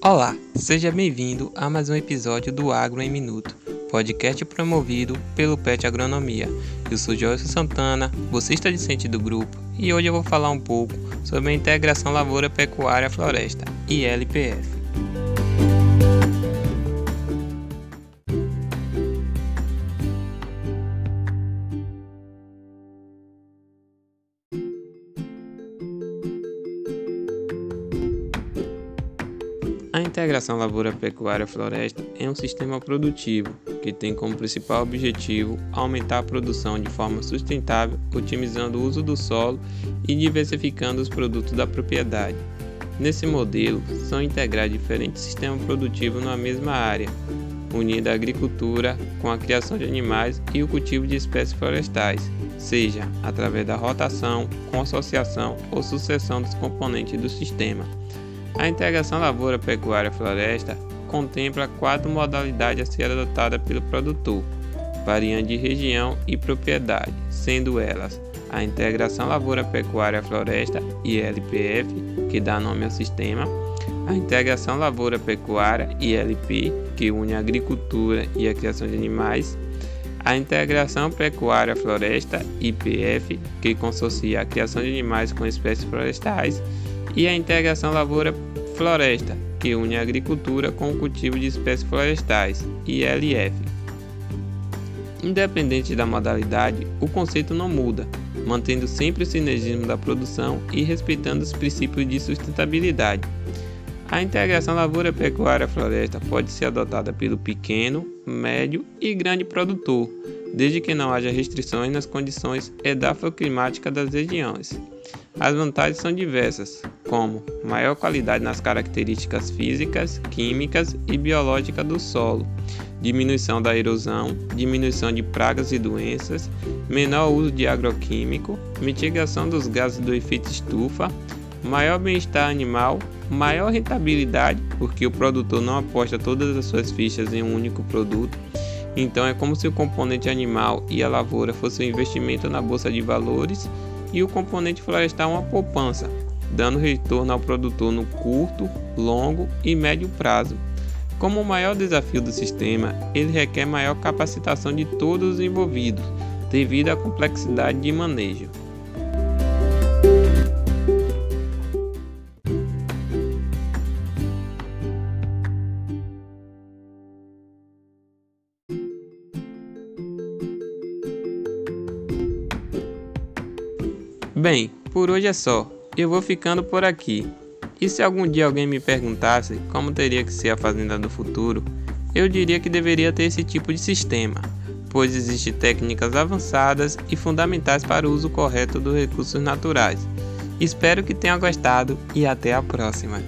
Olá, seja bem-vindo a mais um episódio do Agro em Minuto, podcast promovido pelo PET Agronomia. Eu sou Joyce Santana, bolsista discente do grupo, e hoje eu vou falar um pouco sobre a integração lavoura-pecuária-floresta, ILPF. A integração lavoura-pecuária-floresta é um sistema produtivo que tem como principal objetivo aumentar a produção de forma sustentável, otimizando o uso do solo e diversificando os produtos da propriedade. Nesse modelo, são integrados diferentes sistemas produtivos na mesma área, unindo a agricultura com a criação de animais e o cultivo de espécies florestais, seja através da rotação, com associação ou sucessão dos componentes do sistema. A integração lavoura-pecuária-floresta contempla quatro modalidades a ser adotadas pelo produtor, variando de região e propriedade, sendo elas a integração lavoura-pecuária-floresta ILPF, que dá nome ao sistema, a integração lavoura-pecuária ILP, que une a agricultura e a criação de animais, a integração pecuária-floresta IPF, que consorcia a criação de animais com espécies florestais, e a integração lavoura-floresta, que une a agricultura com o cultivo de espécies florestais, ILF. Independente da modalidade, o conceito não muda, mantendo sempre o sinergismo da produção e respeitando os princípios de sustentabilidade. A integração lavoura-pecuária-floresta pode ser adotada pelo pequeno, médio e grande produtor, desde que não haja restrições nas condições edafoclimáticas das regiões. As vantagens são diversas, como maior qualidade nas características físicas, químicas e biológicas do solo, diminuição da erosão, diminuição de pragas e doenças, menor uso de agroquímico, mitigação dos gases do efeito estufa, maior bem-estar animal, maior rentabilidade, porque o produtor não aposta todas as suas fichas em um único produto. Então é como se o componente animal e a lavoura fosse um investimento na bolsa de valores e o componente florestal uma poupança, dando retorno ao produtor no curto, longo e médio prazo. Como o maior desafio do sistema, ele requer maior capacitação de todos os envolvidos, devido à complexidade de manejo. Bem, por hoje é só. Eu vou ficando por aqui. E se algum dia alguém me perguntasse como teria que ser a fazenda do futuro, eu diria que deveria ter esse tipo de sistema, pois existem técnicas avançadas e fundamentais para o uso correto dos recursos naturais. Espero que tenha gostado e até a próxima.